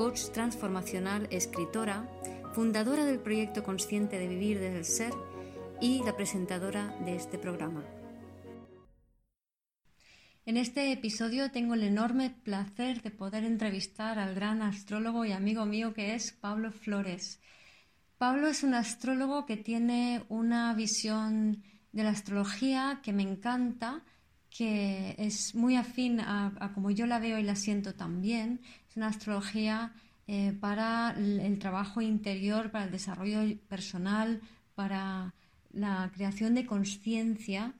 coach transformacional, escritora, fundadora del proyecto Consciente de Vivir desde el Ser y la presentadora de este programa. En este episodio tengo el enorme placer de poder entrevistar al gran astrólogo y amigo mío que es Pablo Flores. Pablo es un astrólogo que tiene una visión de la astrología que me encanta, que es muy afín a, como yo la veo y la siento también. Es una astrología eh, para el, trabajo interior, para el desarrollo personal, para la creación de conciencia.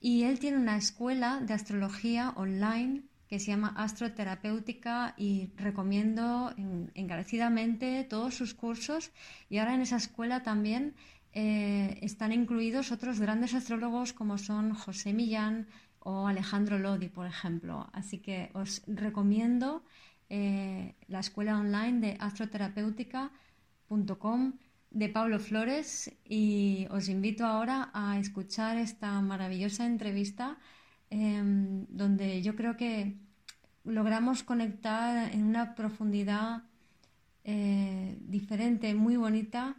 Y él tiene una escuela de astrología online que se llama Astroterapéutica y recomiendo encarecidamente todos sus cursos. Y ahora en esa escuela también eh, están incluidos otros grandes astrólogos como son José Millán, o Alejandro Lodi, por ejemplo. Así que os recomiendo eh, la escuela online de astroterapéutica.com de Pablo Flores y os invito ahora a escuchar esta maravillosa entrevista em, donde yo creo que logramos conectar en una profundidad eh, diferente, muy bonita,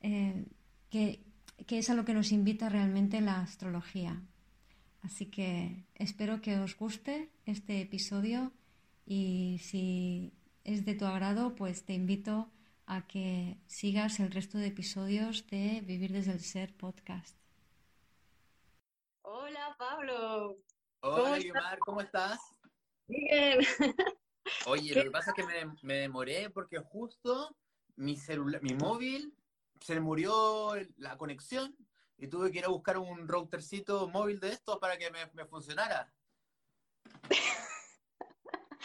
eh, que es a lo que nos invita realmente la astrología. Así que espero que os guste este episodio y si es de tu agrado, pues te invito a que sigas el resto de episodios de Vivir desde el Ser podcast. Hola Pablo. Hola Guimar, ¿cómo estás? Bien. Oye, lo que pasa es que me, me demoré porque justo mi celular, mi móvil se murió la conexión y tuve que ir a buscar un routercito móvil de estos para que me, funcionara.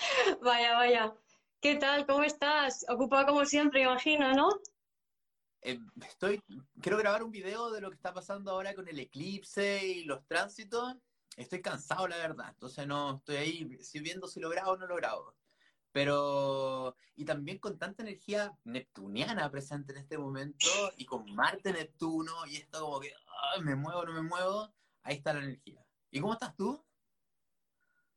vaya, vaya. ¿Qué tal? ¿Cómo estás? Ocupado como siempre, imagino, ¿no? Eh, estoy, quiero grabar un video de lo que está pasando ahora con el eclipse y los tránsitos. Estoy cansado, la verdad. Entonces no estoy ahí viendo si lo grabo o no lo grabo. Pero, y también con tanta energía neptuniana presente en este momento, y con Marte, Neptuno, y esto como que, me muevo, no me muevo, ahí está la energía. ¿Y cómo estás tú?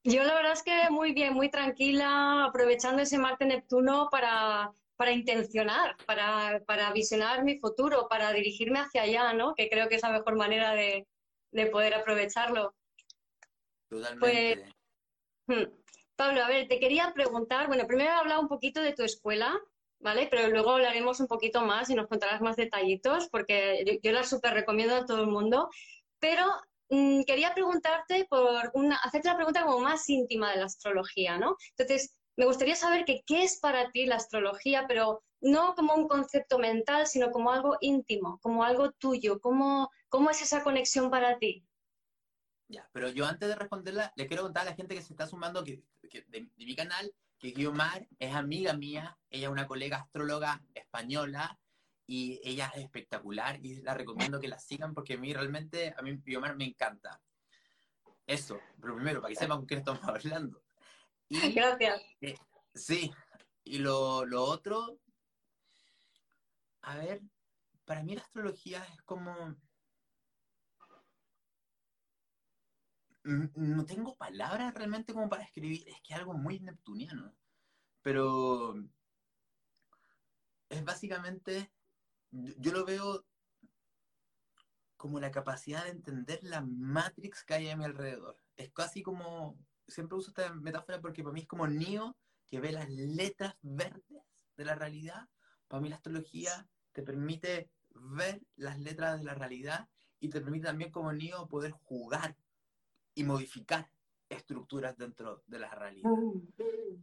Yo la verdad es que muy bien, muy tranquila, aprovechando ese Marte-Neptuno para, para intencionar, para, para, visionar mi futuro, para dirigirme hacia allá, ¿no? Que creo que es la mejor manera de, de poder aprovecharlo. Totalmente. Pues, hmm. Pablo, a ver, te quería preguntar, bueno, primero he hablado un poquito de tu escuela, ¿vale? Pero luego hablaremos un poquito más y nos contarás más detallitos, porque yo, la súper recomiendo a todo el mundo. Pero quería preguntarte por una, hacerte una pregunta como más íntima de la astrología, ¿no? Entonces, me gustaría saber qué es para ti la astrología, pero no como un concepto mental, sino como algo íntimo, como algo tuyo. ¿Cómo, cómo es esa conexión para ti? Ya, pero yo antes de responderla, le quiero contar a la gente que se está sumando de, mi canal que Guiomar es amiga mía, ella es una colega astróloga española y ella es espectacular y la recomiendo que la sigan porque a mí realmente, a mí Guiomar me encanta. Eso, lo primero, para que sepan con qué estamos hablando. Y, Gracias. Eh, sí, y lo, lo otro, a ver, para mí la astrología es como no tengo palabras realmente como para escribir, es que es algo muy neptuniano, pero es básicamente, yo lo veo como la capacidad de entender la matrix que hay a mi alrededor. Es casi como, siempre uso esta metáfora porque para mí es como Neo que ve las letras verdes de la realidad. Para mí la astrología te permite ver las letras de la realidad y te permite también como Neo poder jugar y modificar estructuras dentro de la realidad.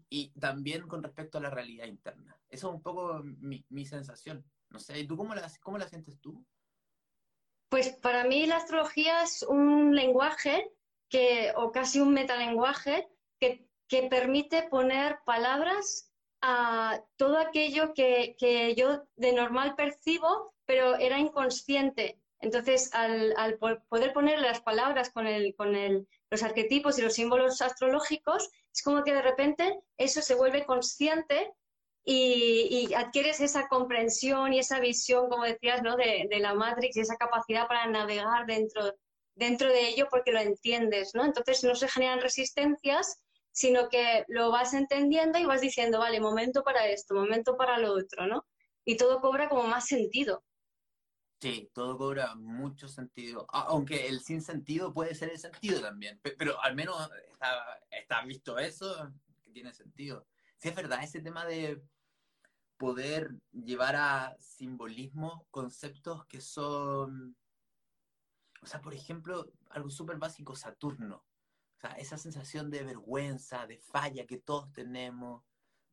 Y también con respecto a la realidad interna. Esa es un poco mi, mi sensación. No sé, ¿y tú cómo la, cómo la sientes tú? Pues para mí la astrología es un lenguaje que, o casi un metalenguaje que, que permite poner palabras a todo aquello que, que yo de normal percibo, pero era inconsciente. Entonces, al, al poder poner las palabras con, el, con el, los arquetipos y los símbolos astrológicos, es como que de repente eso se vuelve consciente y, adquieres esa comprensión y esa visión, como decías, ¿no? de, de, la Matrix y esa capacidad para navegar dentro, dentro de ello porque lo entiendes, ¿no? Entonces no se generan resistencias, sino que lo vas entendiendo y vas diciendo, vale, momento para esto, momento para lo otro, ¿no? Y todo cobra como más sentido. Sí, todo cobra mucho sentido, aunque el sin sentido puede ser el sentido también, pero al menos está, está visto eso, que tiene sentido. Sí, es verdad, ese tema de poder llevar a simbolismo conceptos que son, o sea, por ejemplo, algo súper básico, Saturno. O sea, esa sensación de vergüenza, de falla que todos tenemos,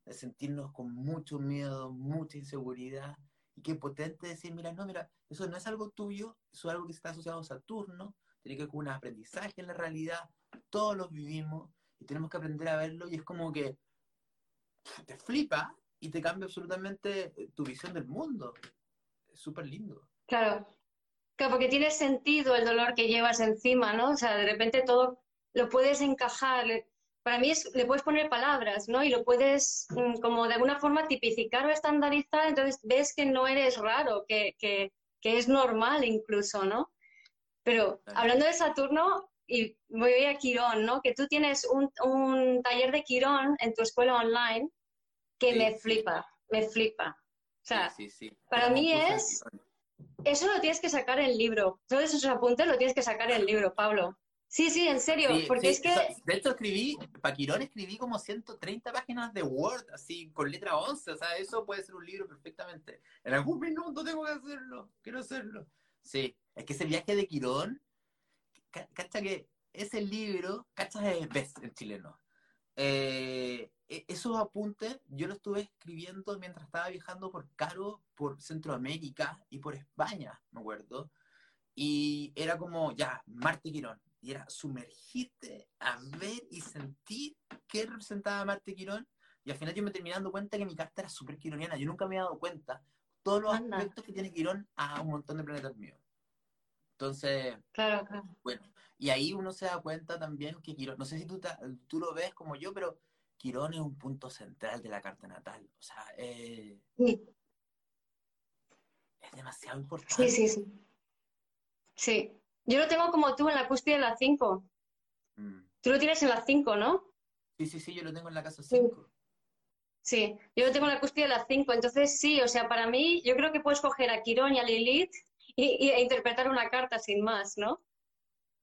de sentirnos con mucho miedo, mucha inseguridad y qué potente decir, mira, no, mira, eso no es algo tuyo, eso es algo que está asociado a Saturno, tiene que ver con un aprendizaje en la realidad, todos los vivimos y tenemos que aprender a verlo y es como que te flipa y te cambia absolutamente tu visión del mundo. Es súper lindo. Claro. Claro, porque tiene sentido el dolor que llevas encima, ¿no? O sea, de repente todo lo puedes encajar para mí es, le puedes poner palabras, ¿no? Y lo puedes mm, como de alguna forma tipificar o estandarizar, entonces ves que no eres raro, que, que, que es normal incluso, ¿no? Pero hablando de Saturno, y voy a Quirón, ¿no? Que tú tienes un, un taller de Quirón en tu escuela online que me flipa, me flipa. O sea, sí, para mí es... Eso lo tienes que sacar en el libro. Todos esos apuntes lo tienes que sacar en el libro, Pablo. Sí, sí, en serio, porque es que... De hecho, escribí, para Quirón escribí como 130 páginas de Word, así, con letra 11, o sea, eso puede ser un libro perfectamente. En algún minuto tengo que hacerlo, quiero hacerlo. Sí, es que ese viaje de Quirón, cacha que ese libro, cacha es best en chileno. Eh, e, esos apuntes yo los estuve escribiendo mientras estaba viajando por Caro, por Centroamérica y por España, me acuerdo. Y era como, ya, Marte Quirón, y era sumergirte a ver y sentir qué representaba Marte Quirón. Y al final yo me terminé dando cuenta que mi carta era súper quironiana. Yo nunca me había dado cuenta todos los aspectos que tiene Quirón a un montón de planetas míos. Entonces, claro, claro. bueno, y ahí uno se da cuenta también que Quirón, no sé si tú, tú lo ves como yo, pero Quirón es un punto central de la carta natal. O sea, eh, sí. es demasiado importante. Sí, sí, sí. Sí, yo lo tengo como tú en la cúspide de la 5. Mm. Tú lo tienes en la 5, ¿no? Sí, sí, sí, yo lo tengo en la casa 5. Sí, yo lo tengo en la cúspide de la 5. Entonces, sí, o sea, para mí, yo creo que puedes coger a Quirón y a Lilith y, e interpretar una carta sin más, ¿no?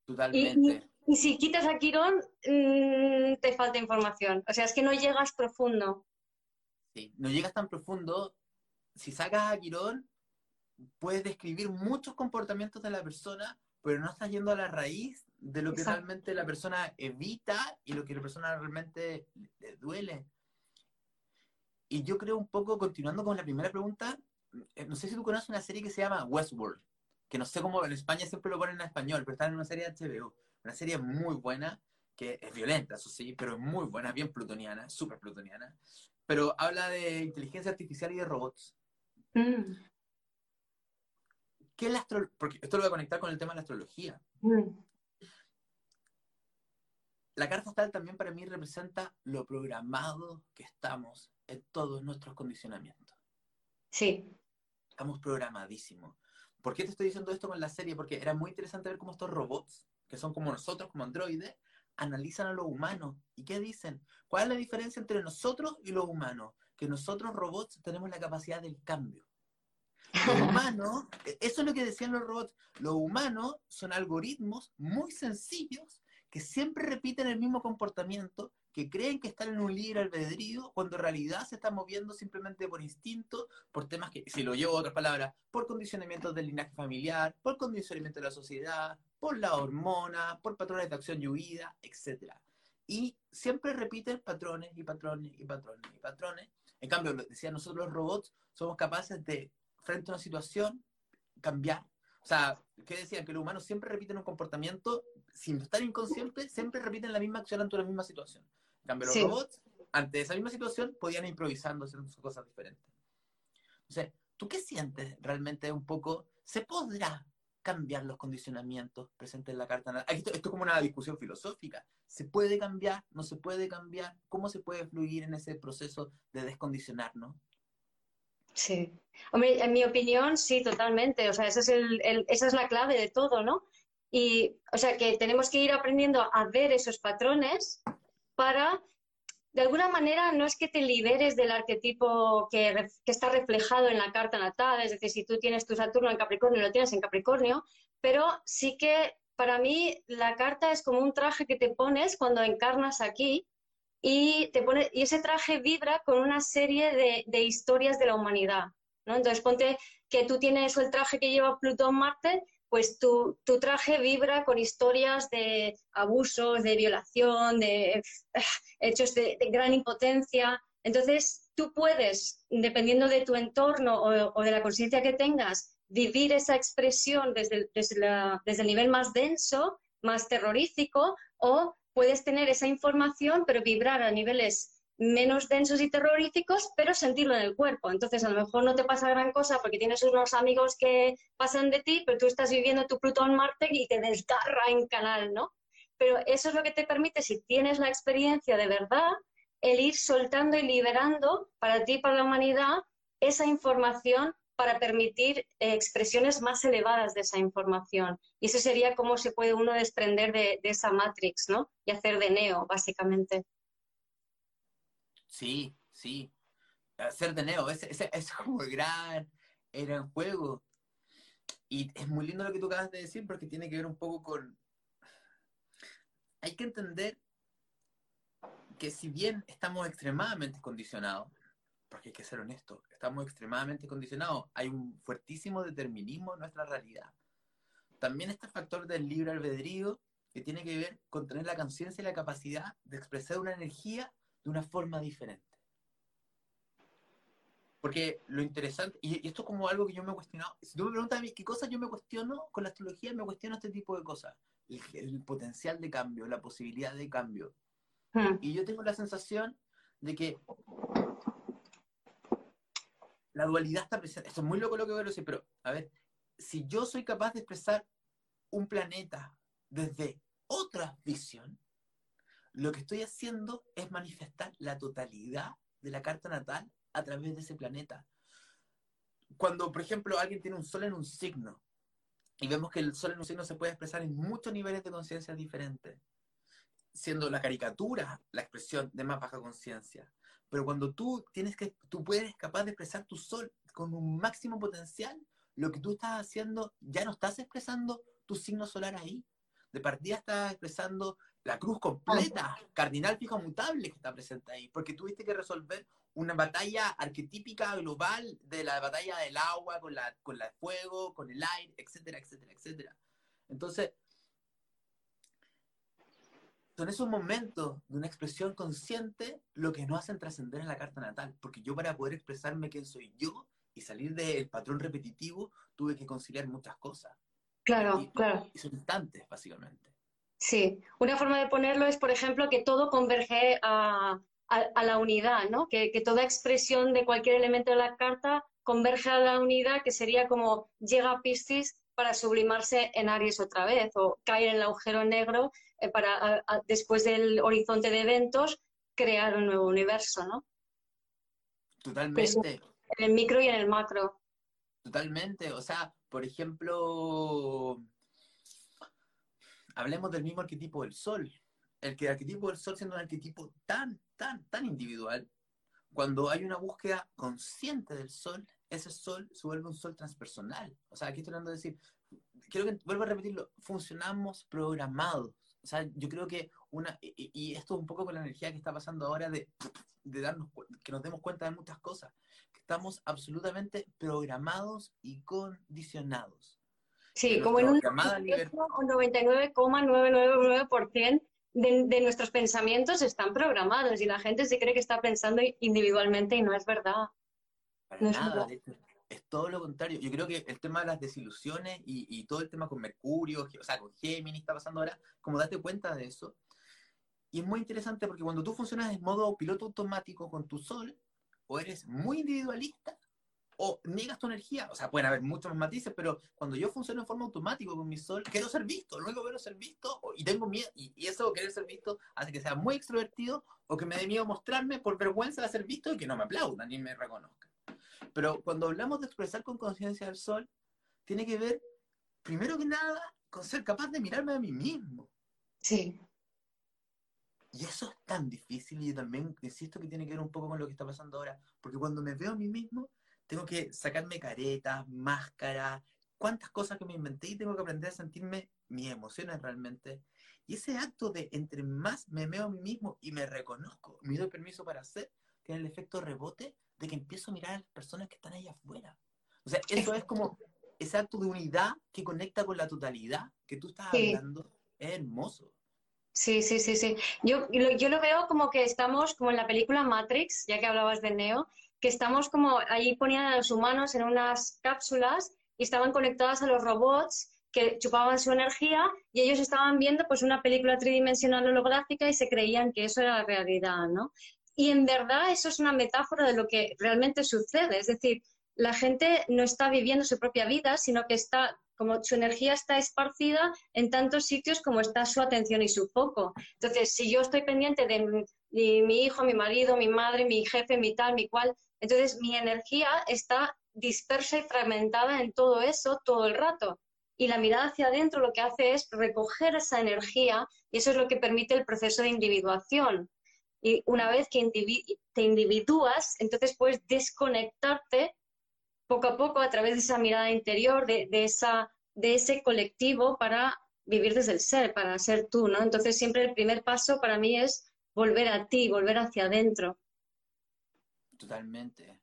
Totalmente. Y, si quitas a Quirón, mm, te falta información. O sea, es que no llegas profundo. Sí, no llegas tan profundo. Si sacas a Quirón, puedes describir muchos comportamientos de la persona pero no estás yendo a la raíz de lo que realmente la persona evita y lo que la persona realmente le duele. Y yo creo un poco, continuando con la primera pregunta, eh, no sé si tú conoces una serie que se llama Westworld, que no sé cómo en España siempre lo ponen en español, pero está en una serie de HBO, una serie muy buena, que es violenta, eso sí, pero es muy buena, bien plutoniana, súper plutoniana, pero habla de inteligencia artificial y de robots. Mm. ¿Qué es la Porque esto lo voy a conectar con el tema de la astrología. Mm. La carta astral también para mí representa lo programado que estamos en todos nuestros condicionamientos. Sí. Estamos programadísimos. ¿Por qué te estoy diciendo esto con la serie? Porque era muy interesante ver cómo estos robots, que son como nosotros, como androides, analizan a lo humano. ¿Y qué dicen? ¿Cuál es la diferencia entre nosotros y los humanos? Que nosotros robots tenemos la capacidad del cambio. Los humanos, e, eso es lo que decían los robots, los humanos son algoritmos muy sencillos que siempre repiten el mismo comportamiento, que creen que están en un libre albedrío, cuando en realidad se están moviendo simplemente por instinto, por temas que, si lo llevo a otras palabras, por condicionamientos del linaje familiar, por condicionamiento de la sociedad, por la hormona, por patrones de acción y huida, etc. Y siempre repiten patrones y patrones y patrones y patrones. En cambio, decían nosotros los robots, somos capaces de frente a una situación, cambiar. O sea, ¿qué decían? Que los humanos siempre repiten un comportamiento, sin estar inconscientes, siempre repiten la misma acción ante la misma situación. En cambio, los robots ante esa misma situación podían improvisando, haciendo cosas diferentes. Entonces, ¿tú qué sientes realmente un poco? ¿Se podrá cambiar los condicionamientos presentes en la carta? Esto, esto es como una discusión filosófica. ¿Se puede cambiar? ¿No se puede cambiar? ¿Cómo se puede fluir en ese proceso de descondicionarnos? Sí. Hombre, en mi opinión, sí, totalmente. O sea, ese es el, esa es la clave de todo, ¿no? Y, o sea, que tenemos que ir aprendiendo a ver esos patrones para, de alguna manera, no es que te liberes del arquetipo que, está reflejado en la carta natal, es decir, si tú tienes tu Saturno en Capricornio, lo tienes en Capricornio, pero sí que para mí la carta es como un traje que te pones cuando encarnas aquí y, te pone, y ese traje vibra con una serie de, historias de la humanidad. ¿no? Entonces, ponte que tú tienes el traje que lleva Plutón-Marte, pues tu, tu, traje vibra con historias de abusos, de violación, de eh, hechos de, gran impotencia. Entonces, tú puedes, dependiendo de tu entorno o, de la conciencia que tengas, vivir esa expresión desde, desde, desde el nivel más denso, más terrorífico, o puedes tener esa información, pero vibrar a niveles menos densos y terroríficos, pero sentirlo en el cuerpo. Entonces, a lo mejor no te pasa gran cosa porque tienes unos amigos que pasan de ti, pero tú estás viviendo tu Plutón-Marte y te desgarra en canal, ¿no? Pero eso es lo que te permite, si tienes la experiencia de verdad, el ir soltando y liberando para ti y para la humanidad esa información para permitir eh, expresiones más elevadas de esa información. Y eso sería cómo se puede uno desprender de, esa matrix, ¿no? Y hacer de Neo, básicamente. Sí, sí. Hacer de Neo, ese, es como el gran, era en juego. Y es muy lindo lo que tú acabas de decir porque tiene que ver un poco con... Hay que entender que si bien estamos extremadamente condicionados, porque hay que ser honesto, estamos extremadamente condicionados, hay un fuertísimo determinismo en nuestra realidad. También está el factor del libre albedrío, que tiene que ver con tener la conciencia y la capacidad de expresar una energía de una forma diferente. Porque lo interesante, y, esto es como algo que yo me he cuestionado, si tú me preguntas a mí qué cosas yo me cuestiono con la astrología, me cuestiono este tipo de cosas. El, potencial de cambio, la posibilidad de cambio. Hmm. Y yo tengo la sensación de que la dualidad está presente. Esto es muy loco lo que voy a decir, pero a ver, si yo soy capaz de expresar un planeta desde otra visión, lo que estoy haciendo es manifestar la totalidad de la carta natal a través de ese planeta. Cuando, por ejemplo, alguien tiene un sol en un signo y vemos que el sol en un signo se puede expresar en muchos niveles de conciencia diferentes, siendo la caricatura la expresión de más baja conciencia, pero cuando tú tienes que, tú puedes capaz de expresar tu sol con un máximo potencial, lo que tú estás haciendo, ya no estás expresando tu signo solar ahí. De partida estás expresando la cruz completa, cardinal fijo mutable que está presente ahí, porque tuviste que resolver una batalla arquetípica global de la batalla del agua con la, con la fuego, con el aire, etcétera, etcétera, etcétera. Entonces, son esos momentos de una expresión consciente lo que nos hacen trascender en la carta natal. Porque yo para poder expresarme quién soy yo y salir del patrón repetitivo, tuve que conciliar muchas cosas. Claro, claro. Y son instantes, básicamente. Sí, una forma de ponerlo es, por ejemplo, que todo converge a, la unidad, ¿no? Que, que, toda expresión de cualquier elemento de la carta converge a la unidad, que sería como llega a Piscis para sublimarse en Aries otra vez, o caer en el agujero negro eh, para después del horizonte de eventos crear un nuevo universo, ¿no? Totalmente. en el micro y en el macro. Totalmente. O sea, por ejemplo, hablemos del mismo arquetipo del sol. El que arquetipo del sol siendo un arquetipo tan, tan, tan individual, cuando hay una búsqueda consciente del sol, ese sol se vuelve un sol transpersonal. O sea, aquí estoy tratando de decir, quiero que vuelvo a repetirlo, funcionamos programados. O sea, yo creo que una, y, esto es un poco con la energía que está pasando ahora de, de darnos, que nos demos cuenta de muchas cosas, que estamos absolutamente programados y condicionados. Sí, como en un 99,999% de, de nuestros pensamientos están programados y la gente se cree que está pensando individualmente y no es verdad. Para nada, es todo lo contrario. Yo creo que el tema de las desilusiones y, todo el tema con Mercurio, o sea, con Géminis está pasando ahora, como date cuenta de eso. Y es muy interesante porque cuando tú funcionas en modo piloto automático con tu sol, o eres muy individualista, o niegas tu energía. O sea, pueden haber muchos más matices, pero cuando yo funciono en forma automática con mi sol, quiero ser visto. Que quiero ser visto y tengo miedo. Y, y eso, querer ser visto, hace que sea muy extrovertido o que me dé miedo mostrarme por vergüenza de ser visto y que no me aplaudan ni me reconozcan. Pero cuando hablamos de expresar con conciencia del sol, tiene que ver, primero que nada, con ser capaz de mirarme a mí mismo. Sí. Y eso es tan difícil y yo también insisto que tiene que ver un poco con lo que está pasando ahora, porque cuando me veo a mí mismo, tengo que sacarme caretas, máscaras, cuántas cosas que me inventé y tengo que aprender a sentirme mis emociones realmente. Y ese acto de entre más me veo a mí mismo y me reconozco, me doy permiso para hacer, tiene el efecto rebote de que empiezo a mirar a las personas que están ahí afuera. O sea, eso es como ese acto de unidad que conecta con la totalidad que tú estás Sí. hablando. Es hermoso. Sí, sí, sí, sí. Yo, yo lo veo como que estamos, como en la película Matrix, ya que hablabas de Neo, que estamos como ahí ponían a los humanos en unas cápsulas y estaban conectadas a los robots que chupaban su energía y ellos estaban viendo pues una película tridimensional holográfica y se creían que eso era la realidad, ¿no? Y en verdad eso es una metáfora de lo que realmente sucede, es decir, la gente no está viviendo su propia vida, sino que está, como su energía está esparcida en tantos sitios como está su atención y su foco. Entonces, si yo estoy pendiente de mi, hijo, mi marido, mi madre, mi jefe, mi tal, mi cual, entonces mi energía está dispersa y fragmentada en todo eso todo el rato. Y la mirada hacia adentro lo que hace es recoger esa energía y eso es lo que permite el proceso de individuación. Y una vez que te individúas, entonces puedes desconectarte poco a poco a través de esa mirada interior, de, de esa, de ese colectivo para vivir desde el ser, para ser tú, ¿no? Entonces siempre el primer paso para mí es volver a ti, volver hacia adentro. Totalmente.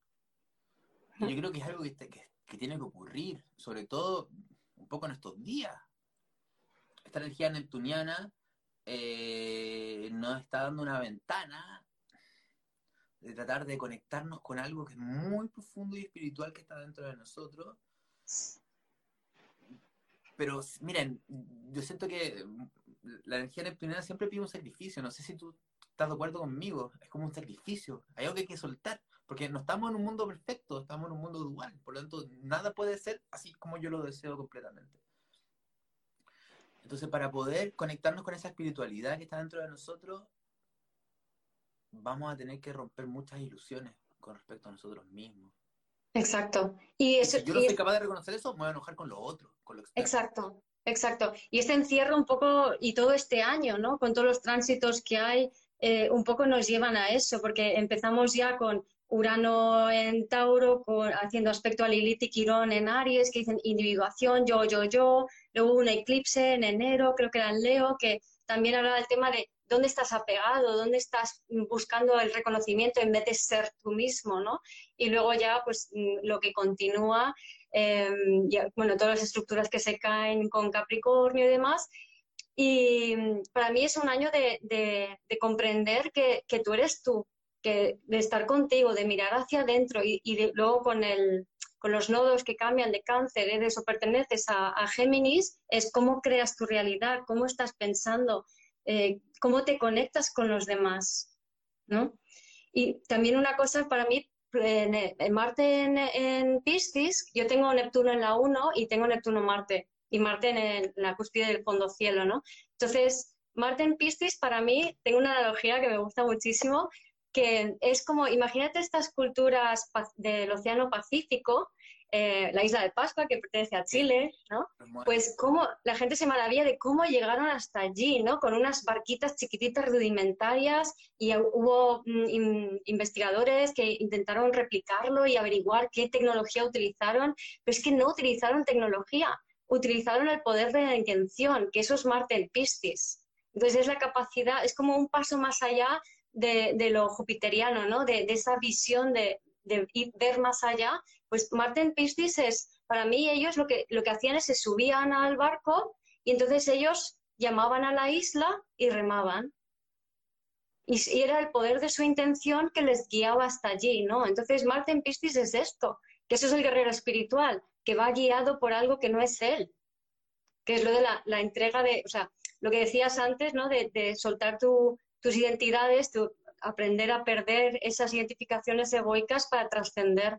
Yo creo que es algo que tiene que ocurrir, sobre todo un poco en estos días. Esta energía neptuniana eh, nos está dando una ventana de tratar de conectarnos con algo que es muy profundo y espiritual que está dentro de nosotros. Pero miren, yo siento que la energía neptuniana siempre pide un sacrificio. No sé si tú estás de acuerdo conmigo. Es como un sacrificio. Hay algo que hay que soltar. Porque no estamos en un mundo perfecto, estamos en un mundo dual. Por lo tanto, nada puede ser así como yo lo deseo completamente. Entonces, para poder conectarnos con esa espiritualidad que está dentro de nosotros, vamos a tener que romper muchas ilusiones con respecto a nosotros mismos. Exacto. Y Y eso, si yo no y- soy capaz de reconocer eso, me voy a enojar con lo otro, con lo externo. Exacto, exacto. Y este encierro un poco, y todo este año, ¿no? Con todos los tránsitos que hay, eh, un poco nos llevan a eso, porque empezamos ya con Urano en Tauro, haciendo aspecto a Lilith y Quirón en Aries, que dicen individuación, yo, yo, yo. Luego un eclipse en enero, creo que era en Leo, que también hablaba del tema de dónde estás apegado, dónde estás buscando el reconocimiento en vez de ser tú mismo, ¿no? Y luego ya, pues, mm, lo que continúa eh, ya, bueno, todas las estructuras que se caen con Capricornio y demás. Y mm, para mí es un año de, de- de comprender que, que tú eres tú, que de estar contigo, de mirar hacia adentro y, luego con el, con los nodos que cambian de cáncer, eres o perteneces a, Géminis, es cómo creas tu realidad, cómo estás pensando, eh, cómo te conectas con los demás, ¿no? Y también una cosa para mí, en, en Marte en, Piscis, yo tengo Neptuno en la 1 y tengo Neptuno-Marte, y Marte en, el- en la cúspide del fondo cielo, ¿no? Entonces, Marte en Piscis para mí, tengo una analogía que me gusta muchísimo, que es como, imagínate estas culturas del Océano Pacífico, eh, la isla de Pascua, que pertenece a Chile, ¿no? Pues cómo la gente se maravilla de cómo llegaron hasta allí, ¿no? Con unas barquitas chiquititas rudimentarias y hubo mm, in- investigadores que intentaron replicarlo y averiguar qué tecnología utilizaron, pero es que no utilizaron tecnología, utilizaron el poder de la intención, que eso es Marte en Piscis. Entonces es la capacidad, es como un paso más allá de, de lo jupiteriano, ¿no? De, de esa visión de, de ir- ver más allá. Pues Marte en Piscis es, para mí ellos lo que, lo que hacían es se subían al barco y entonces ellos llamaban a la isla y remaban. Y, y era el poder de su intención que les guiaba hasta allí, ¿no? Entonces Marte en Piscis es esto, que eso es el guerrero espiritual, que va guiado por algo que no es él, que es lo de la, la entrega de, o sea, lo que decías antes, ¿no? De, de soltar tu, tus identidades, tu, aprender a perder esas identificaciones egoicas para trascender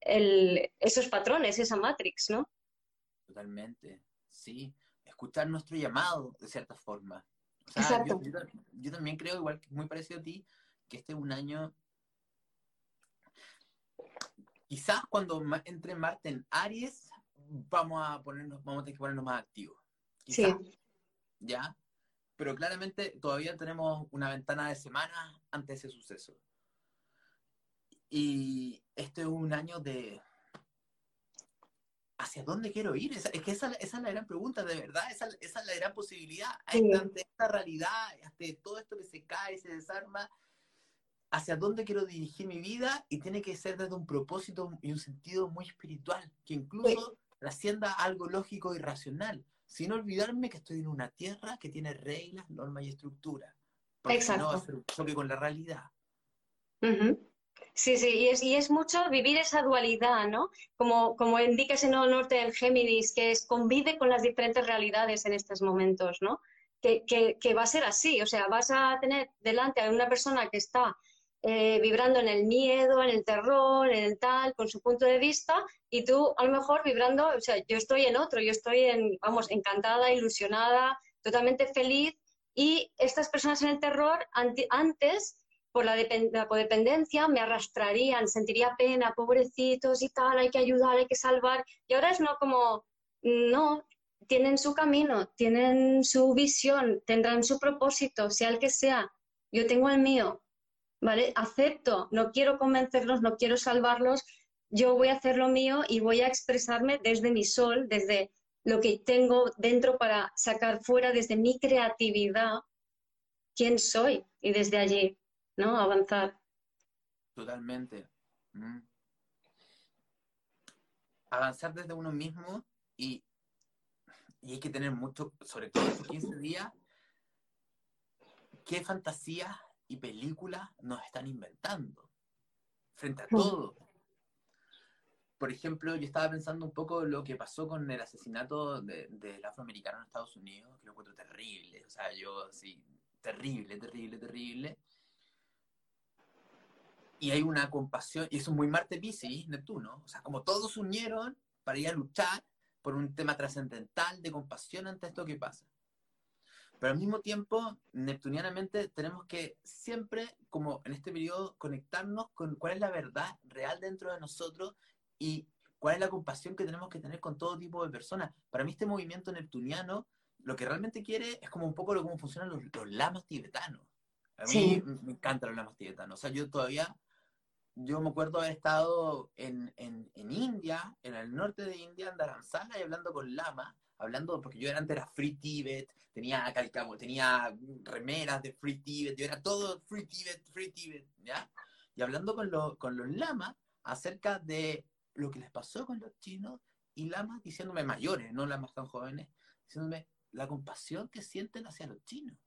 esos patrones, esa matrix, ¿no? Totalmente, sí. Escuchar nuestro llamado, de cierta forma. Exacto. Yo, también creo, igual que muy parecido a ti, que este es un año. Quizás cuando entre Marte en Aries, vamos a ponernos, vamos a tener que ponernos más activos. Quizás. Sí. ¿Ya? Pero claramente todavía tenemos una ventana de semanas antes de ese suceso. Y este es un año de... ¿Hacia dónde quiero ir? es que esa, es la gran pregunta, de verdad, esa, es la gran posibilidad. Ante esta realidad, ante todo esto que se cae, se desarma, hacia dónde quiero dirigir mi vida y tiene que ser desde un propósito y un sentido muy espiritual, que incluso trascienda algo lógico y racional, sin olvidarme que estoy en una tierra que tiene reglas, normas y estructuras. Exacto. no va a ser un choque con la realidad. Sí, sí, y es, y es mucho vivir esa dualidad, ¿no? Como, como indica ese nodo norte del Géminis, que es convive con las diferentes realidades en estos momentos, ¿no? Que, que, va a ser así, o sea, vas a tener delante a una persona que está eh, vibrando en el miedo, en el terror, en el tal, con su punto de vista, y tú a lo mejor vibrando, o sea, yo estoy en otro, yo estoy en, vamos, encantada, ilusionada, totalmente feliz, y estas personas en el terror antes por la, codependencia me arrastrarían, sentiría pena, pobrecitos y tal, hay que ayudar, hay que salvar. Y ahora es no como, no, tienen su camino, tienen su visión, tendrán su propósito, sea el que sea. Yo tengo el mío, ¿vale? Acepto, no quiero convencerlos, no quiero salvarlos, yo voy a hacer lo mío y voy a expresarme desde mi sol, desde lo que tengo dentro para sacar fuera desde mi creatividad quién soy y desde allí ¿no? Avanzar. Totalmente. Mm. Avanzar desde uno mismo y, y hay que tener mucho, sobre todo estos 15 días, qué fantasías y películas nos están inventando frente a todo. Por ejemplo, yo estaba pensando un poco lo que pasó con el asesinato del afroamericano en Estados Unidos, que lo encuentro terrible. O sea, yo sí, terrible, terrible, terrible y hay una compasión, y eso es muy Marte Pisces, Neptuno, o sea, como todos se unieron para ir a luchar por un tema trascendental de compasión ante esto que pasa. Pero al mismo tiempo, neptunianamente, tenemos que siempre, como en este periodo, conectarnos con cuál es la verdad real dentro de nosotros y cuál es la compasión que tenemos que tener con todo tipo de personas. Para mí este movimiento neptuniano lo que realmente quiere es como un poco lo cómo funcionan los, lamas tibetanos. A mí me encantan los lamas tibetanos. O sea, yo todavía yo me acuerdo haber estado en, en, en, India, en el norte de India, en Dharamsala, y hablando con Lama, hablando, porque yo antes era Free Tibet, tenía calcamo, tenía remeras de Free Tibet, yo era todo Free Tibet, Free Tibet, ¿ya? Y hablando con, con los lamas acerca de lo que les pasó con los chinos, y lamas diciéndome mayores, no lamas tan jóvenes, diciéndome la compasión que sienten hacia los chinos.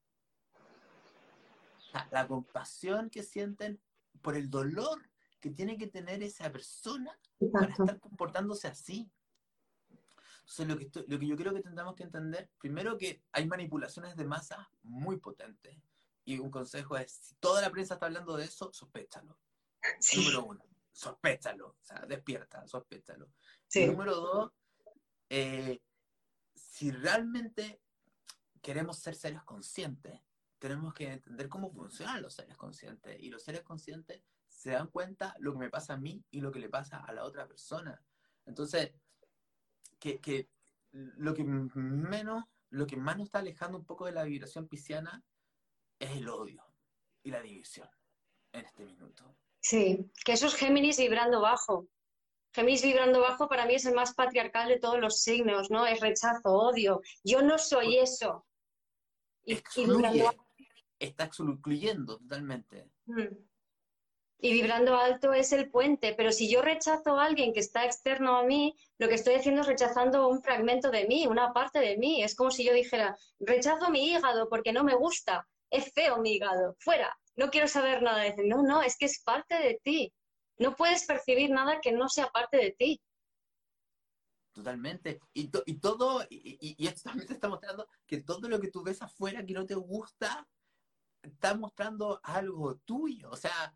la compasión que sienten por el dolor que tiene que tener esa persona para estar comportándose así. Entonces, lo que, lo que yo creo que tendremos que entender, primero que hay manipulaciones de masa muy potentes. Y un consejo es, si toda la prensa está hablando de eso, sospéchalo. Número uno, sospéchalo. O sea, despierta, sospéchalo. número dos, eh, si realmente queremos ser seres conscientes, tenemos que entender cómo funcionan los seres conscientes. Y los seres conscientes se dan cuenta lo que me pasa a mí y lo que le pasa a la otra persona. Entonces, que, lo que menos, lo que más nos está alejando un poco de la vibración pisciana es el odio y la división en este minuto. Sí, que eso es Géminis vibrando bajo. Géminis vibrando bajo para mí es el más patriarcal de todos los signos, ¿no? Es rechazo, odio. Yo no soy eso. Y, está excluyendo totalmente. Mm y vibrando alto es el puente, pero si yo rechazo a alguien que está externo a mí, lo que estoy haciendo es rechazando un fragmento de mí, una parte de mí. Es como si yo dijera, rechazo mi hígado porque no me gusta, es feo mi hígado, fuera, no quiero saber nada de No, no, es que es parte de ti. No puedes percibir nada que no sea parte de ti. Totalmente. Y, todo, y, y, esto también te está mostrando que todo lo que tú ves afuera que no te gusta, está mostrando algo tuyo. O sea,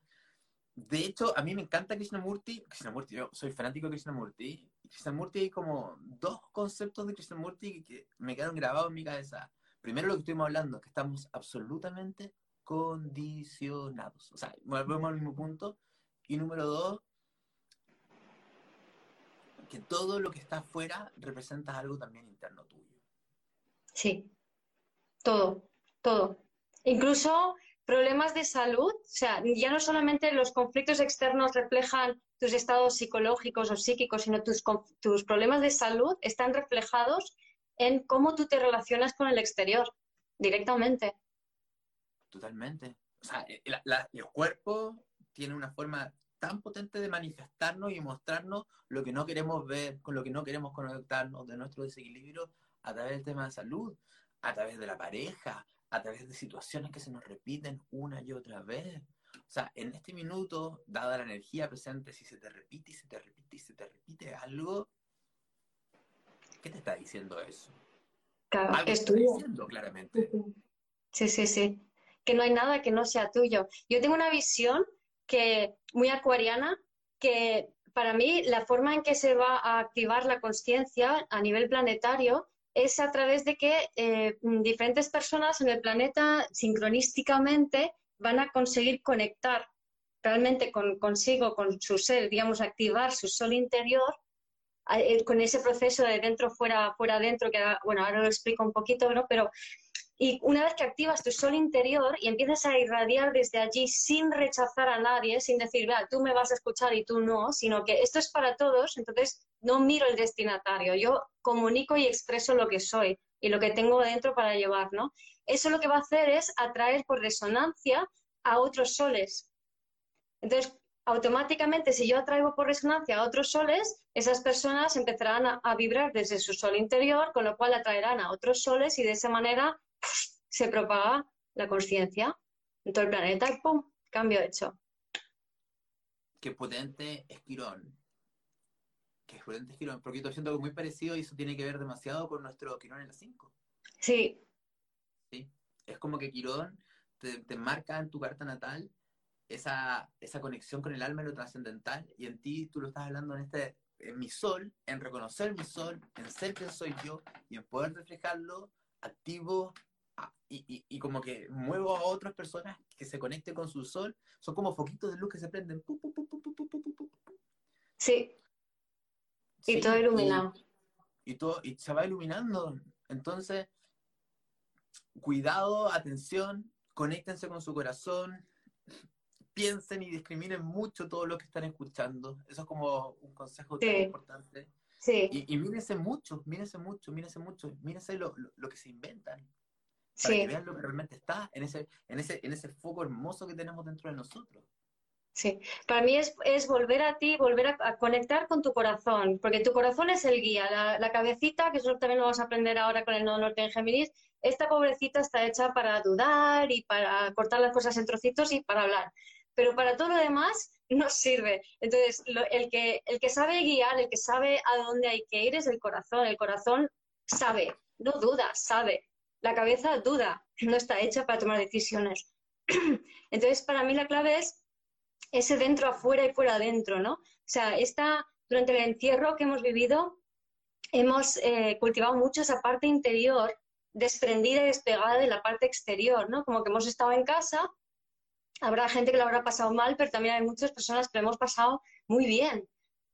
de hecho, a mí me encanta Krishnamurti. Krishnamurti, yo soy fanático de Krishnamurti. Krishnamurti hay como dos conceptos de Krishnamurti que me quedaron grabados en mi cabeza. Primero lo que estuvimos hablando, que estamos absolutamente condicionados. O sea, volvemos al mismo punto. Y número dos, que todo lo que está afuera representa algo también interno tuyo. Sí, todo, todo. Incluso problemas de salud, o sea, ya no solamente los conflictos externos reflejan tus estados psicológicos o psíquicos, sino tus, tus problemas de salud están reflejados en cómo tú te relacionas con el exterior, directamente. Totalmente. O sea, el cuerpo tiene una forma tan potente de manifestarnos y mostrarnos lo que no queremos ver, con lo que no queremos conectarnos, de nuestro desequilibrio a través del tema de salud, a través de la pareja, a través de situaciones que se nos repiten una y otra vez. O sea, en este minuto, dada la energía presente, si se te repite y se te repite y se te repite algo, ¿qué te está diciendo eso? Claro, que es tuyo. diciendo claramente. Sí, sí, sí. Que no hay nada que no sea tuyo. Yo tengo una visión que muy acuariana, que para mí la forma en que se va a activar la conciencia a nivel planetario es a través de que eh, diferentes personas en el planeta sincronísticamente van a conseguir conectar realmente con, consigo, con su ser, digamos, activar su sol interior, eh, con ese proceso de dentro, fuera, fuera, dentro, que bueno, ahora lo explico un poquito, ¿no? Pero y una vez que activas tu sol interior y empiezas a irradiar desde allí sin rechazar a nadie, sin decir, vea, tú me vas a escuchar y tú no, sino que esto es para todos, entonces no miro el destinatario, yo comunico y expreso lo que soy y lo que tengo dentro para llevar, ¿no? Eso lo que va a hacer es atraer por resonancia a otros soles. Entonces, automáticamente, si yo atraigo por resonancia a otros soles, esas personas empezarán a, a vibrar desde su sol interior, con lo cual atraerán a otros soles y de esa manera se propaga la conciencia en todo el planeta y ¡pum! Cambio hecho. Qué potente es Quirón. Qué potente es Quirón. Porque yo siento que muy parecido y eso tiene que ver demasiado con nuestro Quirón en la 5. Sí. Sí. Es como que Quirón te, marca en tu carta natal esa, esa conexión con el alma y lo trascendental y en ti tú lo estás hablando en este en mi sol, en reconocer mi sol, en ser quien soy yo y en poder reflejarlo activo y, como que muevo a otras personas que se conecten con su sol. Son como foquitos de luz que se prenden. sí. Y todo iluminado. Y, todo, y se va iluminando. Entonces, cuidado, atención, conéctense con su corazón, piensen y discriminen mucho todo lo que están escuchando. Eso es como un consejo tan importante. Sí. Y, y mírense mucho, mírense mucho, mírense mucho, mírense lo, lo que se inventan para que vean lo que realmente está en ese, en ese, en ese foco hermoso que tenemos dentro de nosotros. Sí, para mí es, volver a ti, volver a, conectar con tu corazón, porque tu corazón es el guía, la, cabecita, que eso también lo vamos a aprender ahora con el nodo norte en Géminis, esta pobrecita está hecha para dudar y para cortar las cosas en trocitos y para hablar, pero para todo lo demás no sirve. Entonces, el, que, el que sabe guiar, el que sabe a dónde hay que ir es el corazón, el corazón sabe, no duda, sabe. La cabeza duda, no está hecha para tomar decisiones. Entonces, para mí la clave es ese dentro afuera y fuera adentro, ¿no? O sea, esta, durante el encierro que hemos vivido, hemos eh, cultivado mucho esa parte interior desprendida y despegada de la parte exterior, ¿no? Como que hemos estado en casa, habrá gente que lo habrá pasado mal, pero también hay muchas personas que lo hemos pasado muy bien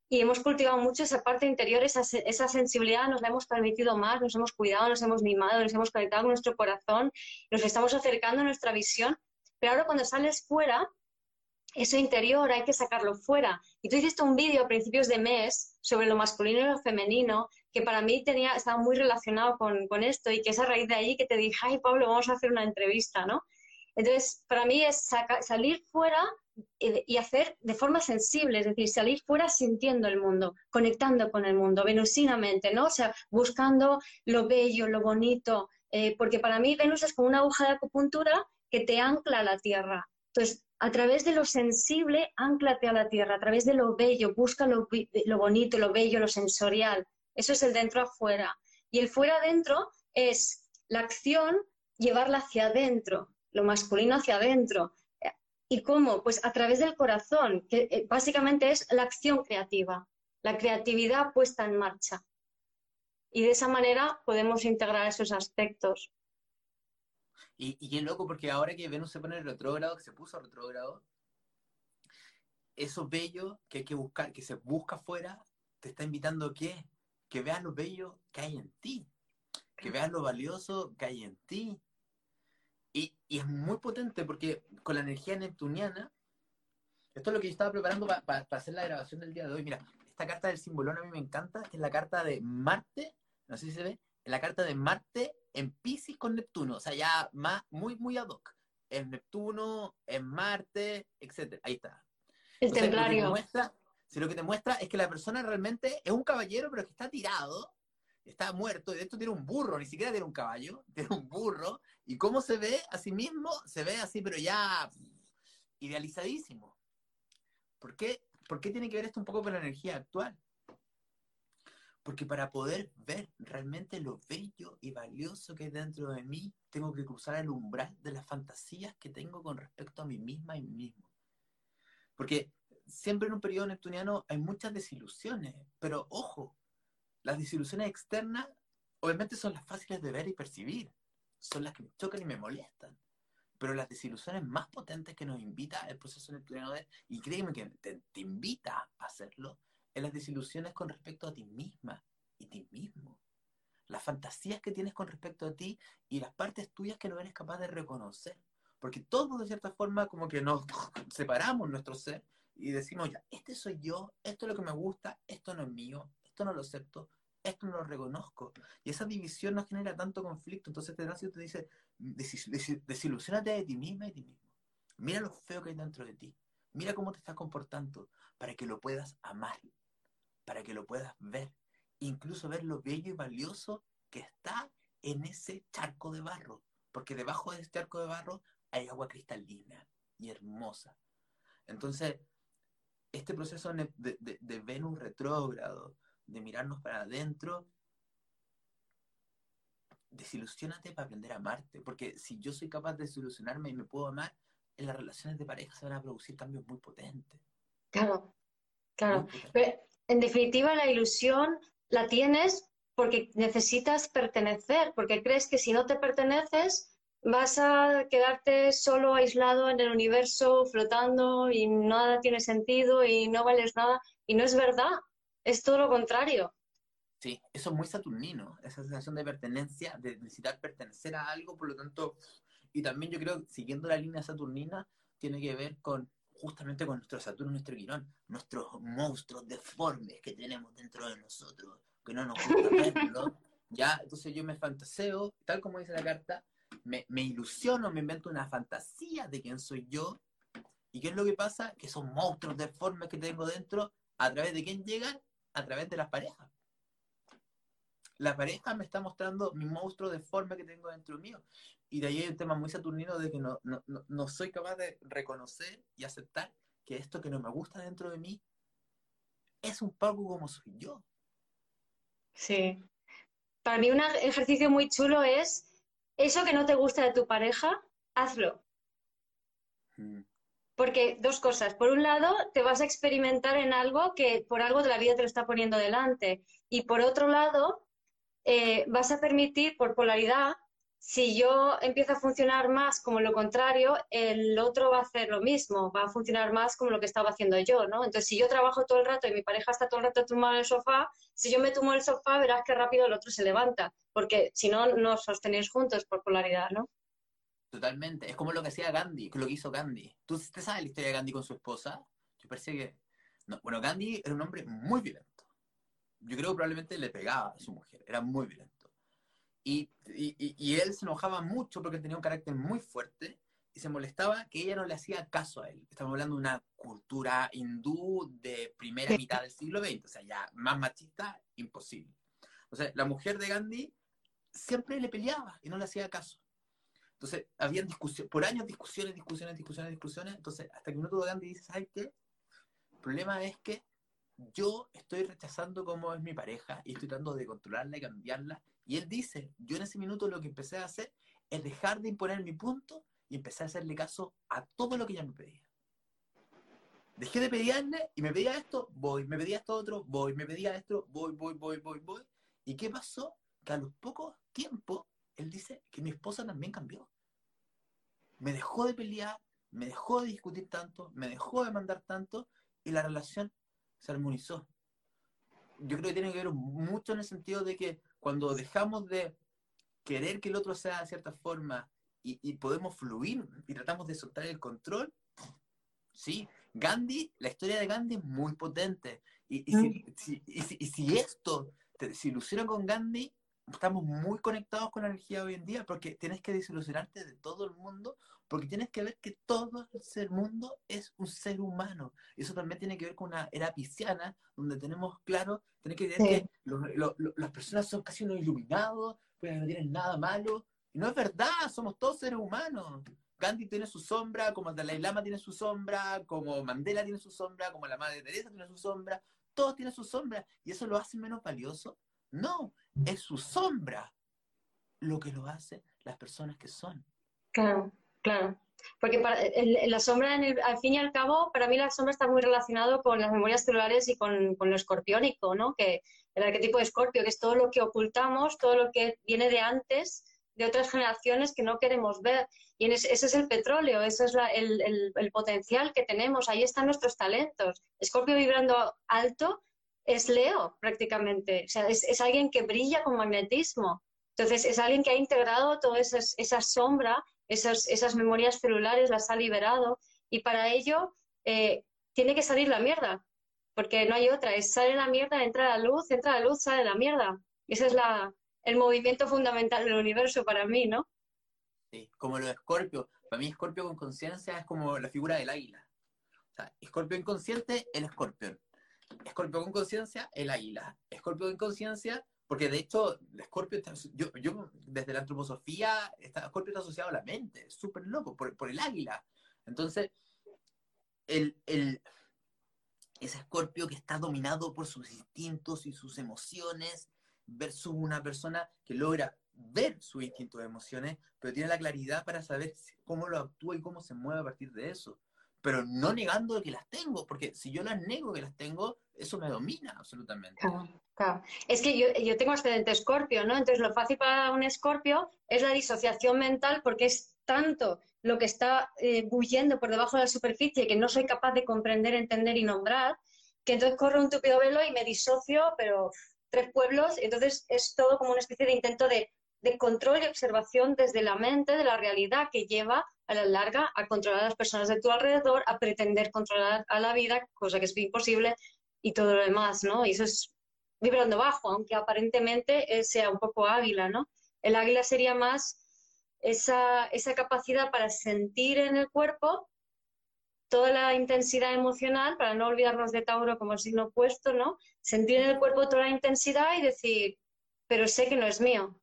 y hemos cultivado mucho esa parte interior, esa, esa, sensibilidad, nos la hemos permitido más, nos hemos cuidado, nos hemos mimado, nos hemos conectado con nuestro corazón, nos estamos acercando a nuestra visión, pero ahora cuando sales fuera, eso interior hay que sacarlo fuera. Y tú hiciste un vídeo a principios de mes sobre lo masculino y lo femenino, que para mí tenía, estaba muy relacionado con, con esto y que es a raíz de ahí que te dije, ay Pablo, vamos a hacer una entrevista, ¿no? Entonces, para mí es salir fuera y hacer de forma sensible, es decir, salir fuera sintiendo el mundo, conectando con el mundo, venusinamente, ¿no? O sea, buscando lo bello, lo bonito, eh, porque para mí Venus es como una aguja de acupuntura que te ancla a la tierra. Entonces, a través de lo sensible, anclate a la tierra, a través de lo bello, busca lo, lo bonito, lo bello, lo sensorial. Eso es el dentro afuera. Y el fuera adentro es la acción, llevarla hacia adentro, lo masculino hacia adentro. ¿Y cómo? Pues a través del corazón, que eh, básicamente es la acción creativa, la creatividad puesta en marcha. Y de esa manera podemos integrar esos aspectos. Y, es loco porque ahora que Venus se pone en retrógrado, que se puso retrógrado, eso bello que hay que buscar, que se busca afuera, te está invitando a qué? Que veas lo bello que hay en ti, que veas lo valioso que hay en ti, y, es muy potente porque con la energía neptuniana, esto es lo que yo estaba preparando para hacer la grabación del día de hoy. Mira, esta carta del simbolón a mí me encanta, que es la carta de Marte, no sé si se ve, es la carta de Marte en Pisces con Neptuno, o sea, ya más, muy, muy ad hoc. En Neptuno, en Marte, etc. Ahí está. El templario. si lo que te muestra es que la persona realmente es un caballero, pero que está tirado, está muerto, y de hecho tiene un burro, ni siquiera tiene un caballo, tiene un burro, y cómo se ve a sí mismo, se ve así, pero ya idealizadísimo. ¿Por qué? ¿Por qué tiene que ver esto un poco con la energía actual? Porque para poder ver realmente lo bello y valioso que hay dentro de mí, tengo que cruzar el umbral de las fantasías que tengo con respecto a mí misma y mí mismo. Porque siempre en un periodo neptuniano hay muchas desilusiones, pero ojo, las desilusiones externas obviamente son las fáciles de ver y percibir, son las que me chocan y me molestan. Pero las desilusiones más potentes que nos invita el proceso neptuniano de, y créeme que te, invita a hacerlo, es las desilusiones con respecto a ti misma y ti mismo. Las fantasías que tienes con respecto a ti y las partes tuyas que no eres capaz de reconocer. Porque todos de cierta forma como que nos separamos nuestro ser y decimos ya, este soy yo, esto es lo que me gusta, esto no es mío, esto no lo acepto, esto no lo reconozco. Y esa división no genera tanto conflicto. Entonces te te dice, desilusionate de ti misma y de ti mismo. Mira lo feo que hay dentro de ti. Mira cómo te estás comportando para que lo puedas amar, para que lo puedas ver. Incluso ver lo bello y valioso que está en ese charco de barro. Porque debajo de ese charco de barro hay agua cristalina y hermosa. Entonces, este proceso de, de Venus retrógrado, de mirarnos para adentro, desilusionate para aprender a amarte, porque si yo soy capaz de desilusionarme y me puedo amar, en las relaciones de pareja se van a producir cambios muy potentes. Claro, claro. en definitiva, la ilusión la tienes porque necesitas pertenecer, porque crees que si no te perteneces, vas a quedarte solo aislado en el universo, flotando y nada tiene sentido y no vales nada. Y no es verdad. Es todo lo contrario. Sí, eso es muy saturnino, esa sensación de pertenencia, de necesitar pertenecer a algo, por lo tanto, y también yo creo, siguiendo la línea saturnina, tiene que ver con justamente con nuestro Saturno, nuestro Quirón, nuestros monstruos deformes que tenemos dentro de nosotros, que no nos gusta verlo, ¿ya? Entonces yo me fantaseo, tal como dice la carta, me, me ilusiono, me invento una fantasía de quién soy yo, ¿y qué es lo que pasa? Que esos monstruos deformes que tengo dentro, ¿a través de quién llegan? A través de las parejas. La pareja me está mostrando mi monstruo de forma que tengo dentro mío. Y de ahí hay un tema muy saturnino de que no, no, soy capaz de reconocer y aceptar que esto que no me gusta dentro de mí es un poco como soy yo. Sí. Para mí un ejercicio muy chulo es eso que no te gusta de tu pareja, hazlo. Mm. Porque dos cosas. Por un lado, te vas a experimentar en algo que por algo de la vida te lo está poniendo delante. Y por otro lado, eh, vas a permitir, por polaridad, si yo empiezo a funcionar más como lo contrario, el otro va a hacer lo mismo, va a funcionar más como lo que estaba haciendo yo, ¿no? Entonces, si yo trabajo todo el rato y mi pareja está todo el rato tumbada en el sofá, si yo me tumbo el sofá, verás que rápido el otro se levanta, porque si no, no os sostenéis juntos por polaridad, ¿no? Totalmente. Es como lo que hacía Gandhi, lo que hizo Gandhi. ¿Tú te sabes la historia de Gandhi con su esposa? Yo parece que... No, bueno, Gandhi era un hombre muy violento. Yo creo que probablemente le pegaba a su mujer. Era muy violento. Y, y, él se enojaba mucho porque tenía un carácter muy fuerte y se molestaba que ella no le hacía caso a él. Estamos hablando de una cultura hindú de primera mitad del siglo XX. O sea, ya más machista, imposible. O sea, la mujer de Gandhi siempre le peleaba y no le hacía caso. Entonces, habían discusiones, por años discusiones, discusiones, discusiones, discusiones. Entonces, hasta que tuvo Gandhi dice, ¿sabes qué? El problema es que yo estoy rechazando cómo es mi pareja y estoy tratando de controlarla y cambiarla. Y él dice, yo en ese minuto lo que empecé a hacer es dejar de imponer mi punto y empecé a hacerle caso a todo lo que ella me pedía. Dejé de pedirle y me pedía esto, voy, me pedía esto otro, voy, me pedía esto, voy, voy, voy, voy, voy. ¿Y qué pasó? Que a los pocos tiempos, él dice que mi esposa también cambió. Me dejó de pelear, me dejó de discutir tanto, me dejó de mandar tanto y la relación se armonizó. Yo creo que tiene que ver mucho en el sentido de que cuando dejamos de querer que el otro sea de cierta forma y, podemos fluir y tratamos de soltar el control, sí. Gandhi, la historia de Gandhi es muy potente. Y, si, y si, esto te desilusiona con Gandhi, estamos muy conectados con la energía hoy en día porque tienes que desilusionarte de todo el mundo porque tienes que ver que todo el ser mundo es un ser humano. Y eso también tiene que ver con una era pisciana, donde tenemos claro, tiene que ver que las personas son casi unos iluminados, pues no tienen nada malo. Y no es verdad, somos todos seres humanos. Gandhi tiene su sombra, como Dalai Lama tiene su sombra, como Mandela tiene su sombra, como la Madre Teresa tiene su sombra, todos tienen su sombra. ¿Y eso lo hace menos valioso? No, es su sombra lo que lo hace las personas que son. Claro. Claro, porque la sombra, al fin y al cabo, para mí la sombra está muy relacionado con las memorias celulares y con, lo escorpiónico, ¿no? Que el arquetipo de escorpio, que es todo lo que ocultamos, todo lo que viene de antes, de otras generaciones que no queremos ver. Y ese, es el petróleo, ese es el, potencial que tenemos, ahí están nuestros talentos. Escorpio vibrando alto es Leo prácticamente, o sea, es, alguien que brilla con magnetismo. Entonces, es alguien que ha integrado toda esa sombra esas, memorias celulares las ha liberado y para ello eh, tiene que salir la mierda, porque no hay otra, es sale la mierda, entra la luz, entra la luz, sale la mierda. Ese es la, el movimiento fundamental del universo para mí, ¿no? Sí, como lo de Escorpio. Para mí Escorpio con conciencia es como la figura del águila. O sea, Escorpio inconsciente, el escorpión. Escorpio con conciencia, el águila. Escorpio en conciencia, porque de hecho, Scorpio, yo, yo desde la antroposofía, está, Scorpio está asociado a la mente, súper loco, por, por, el águila. Entonces, el, el, ese Scorpio que está dominado por sus instintos y sus emociones, versus una persona que logra ver sus instintos y emociones, pero tiene la claridad para saber cómo lo actúa y cómo se mueve a partir de eso. Pero no negando que las tengo, porque si yo las nego que las tengo, eso me domina absolutamente. Claro, Es que yo, yo tengo ascendente escorpio, ¿no? Entonces lo fácil para un escorpio es la disociación mental porque es tanto lo que está eh, por debajo de la superficie que no soy capaz de comprender, entender y nombrar, que entonces corro un tupido velo y me disocio, pero tres pueblos, entonces es todo como una especie de intento de, de control y observación desde la mente de la realidad que lleva a la larga a controlar a las personas de tu alrededor, a pretender controlar a la vida, cosa que es imposible, y todo lo demás, ¿no? Y eso es vibrando bajo, aunque aparentemente sea un poco águila, ¿no? El águila sería más esa, esa capacidad para sentir en el cuerpo toda la intensidad emocional, para no olvidarnos de Tauro como signo opuesto, ¿no? Sentir en el cuerpo toda la intensidad y decir, pero sé que no es mío.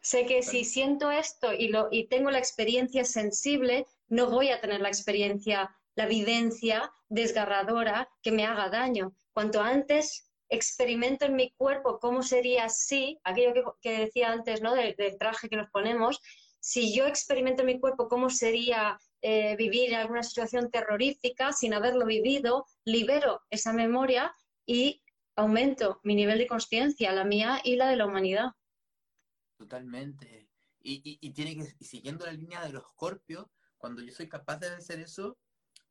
Sé que si siento esto y, lo, y tengo la experiencia sensible, no voy a tener la experiencia, la vivencia desgarradora que me haga daño cuanto antes experimento en mi cuerpo cómo sería así, aquello que, decía antes, ¿no? Del, traje que nos ponemos, si yo experimento en mi cuerpo cómo sería eh, vivir en alguna situación terrorífica sin haberlo vivido, libero esa memoria y aumento mi nivel de conciencia, la mía y la de la humanidad. Totalmente. Y, tiene que, siguiendo la línea de los escorpios, cuando yo soy capaz de hacer eso,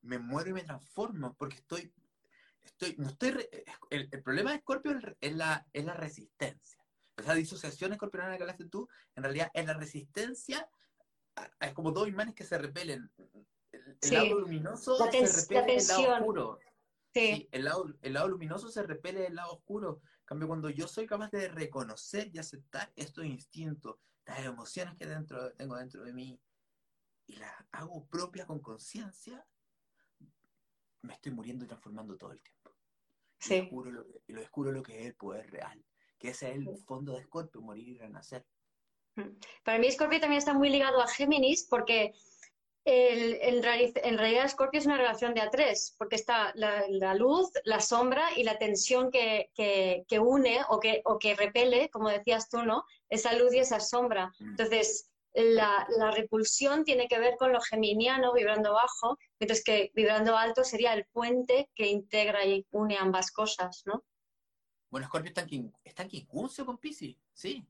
me muero y me transformo, porque estoy estoy, no estoy, el, problema de Scorpio es la, es la resistencia. Esa disociación escorpiana que hablaste tú, en realidad es la resistencia, es como dos imanes que se repelen. El, lado luminoso se repele el lado oscuro. Sí. el, lado, el lado luminoso se repele el lado oscuro. Cambio, cuando yo soy capaz de reconocer y aceptar estos instintos, las emociones que dentro, tengo dentro de mí, y las hago propias con conciencia, me estoy muriendo y transformando todo el tiempo. Sí. Y, descubro lo, y lo descubro lo que es el poder real, que ese es el fondo de Scorpio, morir y renacer. Mm. Para mí Scorpio también está muy ligado a Géminis porque el, en, realidad Scorpio es una relación de a tres, porque está la, luz, la sombra y la tensión que, que, une o que, o que repele, como decías tú, ¿no? Esa luz y esa sombra. Mm. Entonces, la, la, repulsión tiene que ver con lo geminiano, vibrando bajo, mientras que vibrando alto sería el puente que integra y une ambas cosas, ¿no? Bueno, Scorpio está en, está en con Pisces, sí.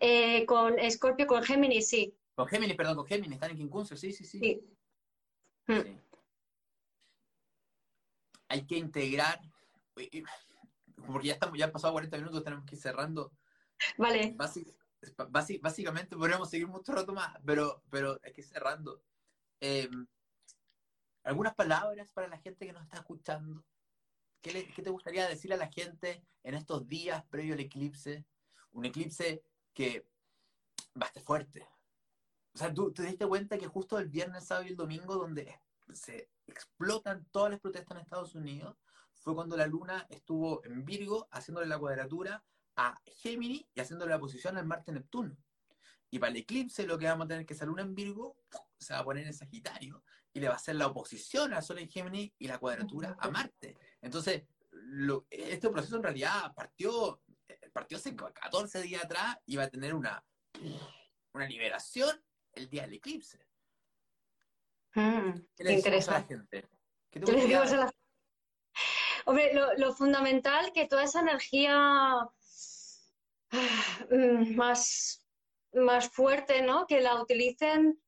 Eh, con Scorpio, con Géminis, sí. Con Géminis, perdón, con Géminis, están en Quincuncio, sí, sí, sí. sí. Mm. Hay que integrar, porque ya estamos, ya han pasado 40 minutos, tenemos que ir cerrando. Vale. básicamente podríamos seguir mucho rato más, pero, pero hay que ir cerrando. Em, ¿Algunas palabras para la gente que nos está escuchando? ¿Qué, ¿Qué te gustaría decir a la gente en estos días previo al eclipse? Un eclipse que va a estar fuerte, o sea, tú te diste cuenta que justo el viernes, sábado y el domingo, donde se explotan todas las protestas en Estados Unidos, fue cuando la luna estuvo en Virgo haciéndole la cuadratura a Géminis y haciéndole la posición al Marte-Neptuno. Y para el eclipse lo que vamos a tener que esa luna en Virgo se va a poner en Sagitario y le va a hacer la oposición al Sol en Géminis y la cuadratura a Marte. Entonces, este proceso en realidad partió, partió hace 14 días atrás y va a tener una, una liberación el día del eclipse. Mm, ¿Qué le interesante. a la gente? ¿Qué te a la... Hombre, lo, fundamental que toda esa energía ah, mm, más, más fuerte, ¿no? Que la utilicen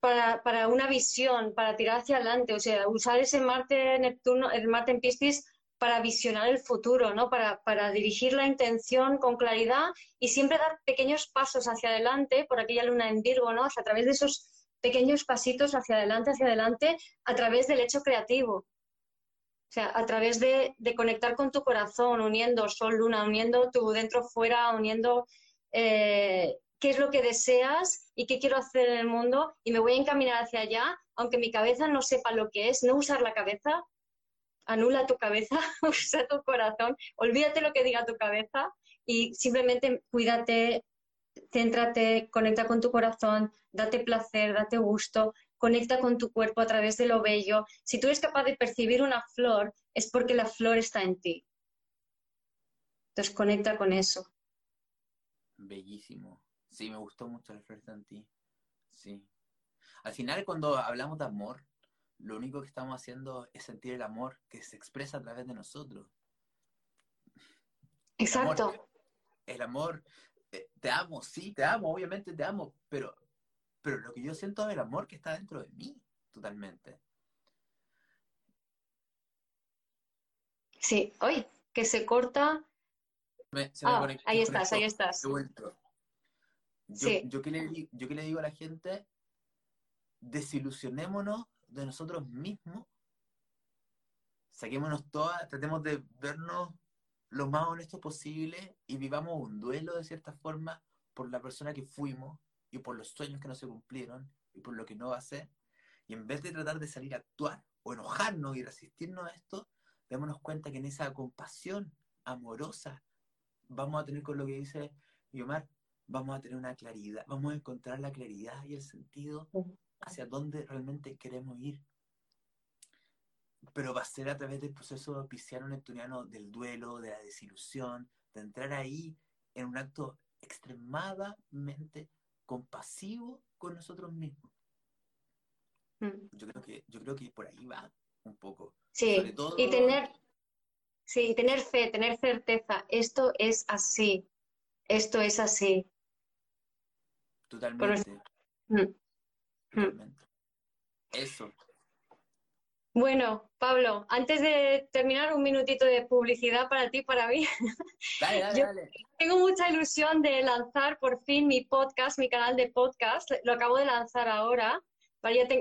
para, para, una visión, para tirar hacia adelante, o sea, usar ese Marte Neptuno, el Marte en Piscis para visionar el futuro, ¿no? Para, para, dirigir la intención con claridad y siempre dar pequeños pasos hacia adelante por aquella luna en Virgo, ¿no? a través de esos pequeños pasitos hacia adelante, hacia adelante, a través del hecho creativo. O sea, a través de, de conectar con tu corazón, uniendo sol, luna, uniendo tu dentro, fuera, uniendo eh, qué es lo que deseas y qué quiero hacer en el mundo y me voy a encaminar hacia allá, aunque mi cabeza no sepa lo que es, no usar la cabeza, anula tu cabeza, usa tu corazón, olvídate lo que diga tu cabeza y simplemente cuídate, céntrate, conecta con tu corazón, date placer, date gusto, conecta con tu cuerpo a través de lo bello. Si tú eres capaz de percibir una flor, es porque la flor está en ti. Entonces conecta con eso. Bellísimo. Sí, me gustó mucho la flor en ti. Sí. Al final, cuando hablamos de amor, lo único que estamos haciendo es sentir el amor que se expresa a través de nosotros. Exacto. El amor, eh, te amo, sí, te amo, obviamente te amo, pero, pero lo que yo siento es el amor que está dentro de mí, totalmente. Sí, hoy, que se corta. ah, ahí estás, ahí estás. Yo, sí. yo, que le, yo que le digo a la gente, desilusionémonos de nosotros mismos, saquémonos todas, tratemos de vernos lo más honestos posible y vivamos un duelo de cierta forma por la persona que fuimos y por los sueños que no se cumplieron y por lo que no va a ser. Y en vez de tratar de salir a actuar o enojarnos y resistirnos a esto, démonos cuenta que en esa compasión amorosa vamos a tener con lo que dice Yomar, vamos a tener una claridad, vamos a encontrar la claridad y el sentido hacia dónde realmente queremos ir. Pero va a ser a través del proceso pisciano-neptuniano del duelo, de la desilusión, de entrar ahí en un acto extremadamente compasivo con nosotros mismos. Mm. Yo creo que, yo creo que por ahí va un poco. Sí, y tener, sí, tener fe, tener certeza, esto es así, esto es así. Totalmente. Mm. Mm. Eso. Bueno, Pablo, antes de terminar, un minutito de publicidad para ti, para mí. Dale, dale, dale. Tengo mucha ilusión de lanzar por fin mi podcast, mi canal de podcast. Lo acabo de lanzar ahora.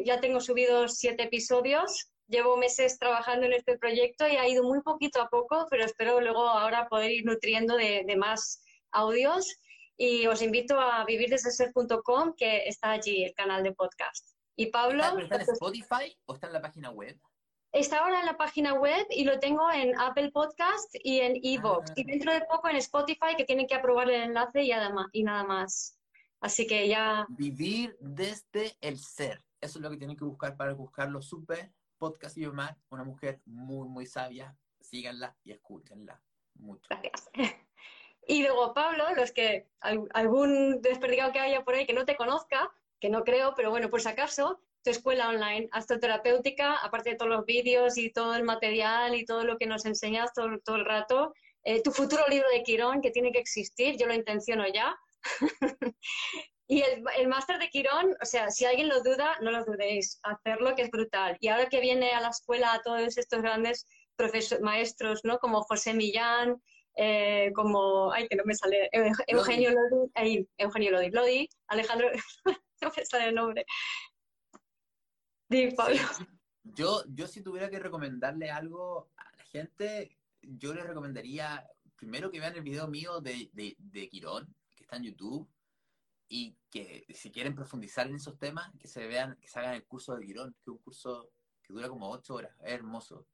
Ya, tengo subidos siete episodios. Llevo meses trabajando en este proyecto y ha ido muy poquito a poco, pero espero luego ahora poder ir nutriendo de, de más audios y os invito a vivirdeseser.com que está allí el canal de podcast. Y Pablo... ¿Está, en Spotify o está en la página web? Está ahora en la página web y lo tengo en Apple Podcast y en Evox. Ah. Y dentro de poco en Spotify que tienen que aprobar el enlace y, y nada más. Así que ya... Vivir desde el ser. Eso es lo que tienen que buscar para buscarlo. Super podcast y Omar, una mujer muy, muy sabia. Síganla y escúchenla mucho. Gracias. Y luego Pablo, los que algún desperdigado que haya por ahí que no te conozca, que no creo, pero bueno, por si acaso, tu escuela online astroterapéutica, aparte de todos los vídeos y todo el material y todo lo que nos enseñas todo, todo el rato, eh, tu futuro libro de Quirón, que tiene que existir, yo lo intenciono ya. y el, el máster de Quirón, o sea, si alguien lo duda, no lo dudéis, hacerlo que es brutal. Y ahora que viene a la escuela a todos estos grandes maestros, ¿no? Como José Millán, eh, como, ay, que no me sale, Eugenio Lodi, ahí, Eugenio Lodi, Lodi, Alejandro, no me sale el nombre. Yo, yo si tuviera que recomendarle algo a la gente, yo le recomendaría primero que vean el video mío de, de, de Quirón, que está en YouTube, y que si quieren profundizar en esos temas, que se vean, que se hagan el curso de Quirón, que es un curso que dura como ocho horas, es hermoso.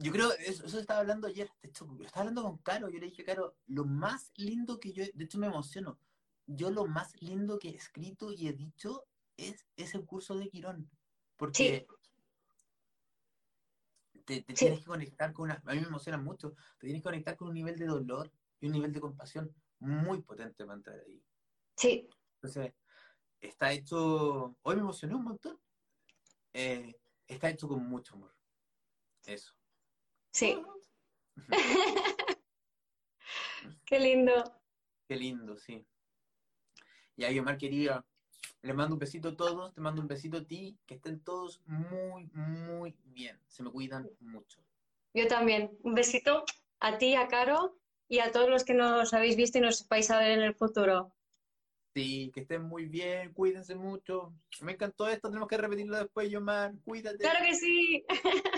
Yo creo, eso, eso estaba hablando ayer, de hecho, estaba hablando con Caro, yo le dije, Caro, lo más lindo que yo, de hecho me emociono, yo lo más lindo que he escrito y he dicho es ese curso de Quirón, porque te, tienes que conectar con una, a mí me emociona mucho, te tienes que conectar con un nivel de dolor y un nivel de compasión muy potente para entrar ahí. Sí. Entonces, está hecho, hoy me emocioné un montón, eh, está hecho con mucho amor. Eso. Sí. Qué lindo. Qué lindo, sí. Y ahí, Omar, quería, le mando un besito a todos, te mando un besito a ti, que estén todos muy, muy bien. Se me cuidan mucho. Yo también. Un besito a ti, a Caro y a todos los que nos habéis visto y nos vais a ver en el futuro. Sí, que estén muy bien, cuídense mucho. Me encantó esto, tenemos que repetirlo después, Yomar. Cuídate. Claro que sí.